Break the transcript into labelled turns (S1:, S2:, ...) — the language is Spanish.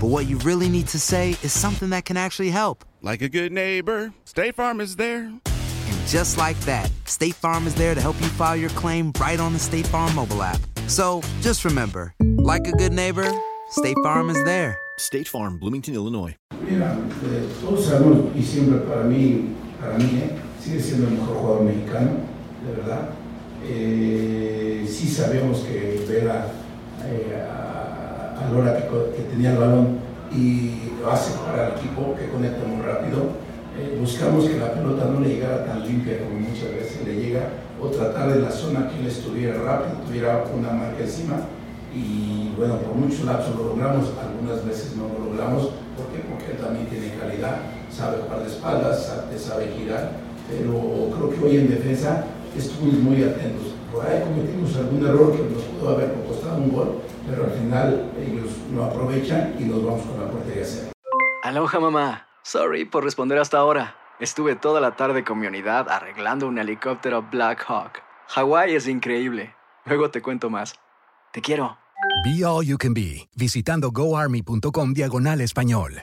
S1: but what you really need to say is something that can actually help.
S2: Like a good neighbor, State Farm is there.
S1: And just like that, State Farm is there to help you file your claim right on the State Farm mobile app. So just remember, like a good neighbor, State Farm is there.
S3: State Farm, Bloomington, Illinois.
S4: Mira, eh, todos sabemos y siempre para mí, para mí, eh, sigue siendo el mejor jugador mexicano, de verdad. Eh, sí sabemos que Vera eh, a, a la hora que, que tenía el balón y lo hace para el equipo que conecta muy rápido. Eh, buscamos que la pelota no le llegara tan limpia como muchas veces le llega o tratar de la zona que él estuviera rápido, tuviera una marca encima y bueno, por muchos lapsos lo logramos, algunas veces no lo logramos. ¿Por qué? Porque él también tiene calidad, sabe jugar de espaldas, sabe, sabe girar, pero creo que hoy en defensa estuvimos muy atentos. Por ahí cometimos algún error que nos pudo haber costado un gol, pero al final ellos lo aprovechan y nos vamos con la portería cero.
S5: Aloha mamá. Sorry por responder hasta ahora. Estuve toda la tarde con mi unidad arreglando un helicóptero Black Hawk. Hawái es increíble. Luego te cuento más. Te quiero.
S6: Be All You Can Be, visitando goarmy.com diagonal español.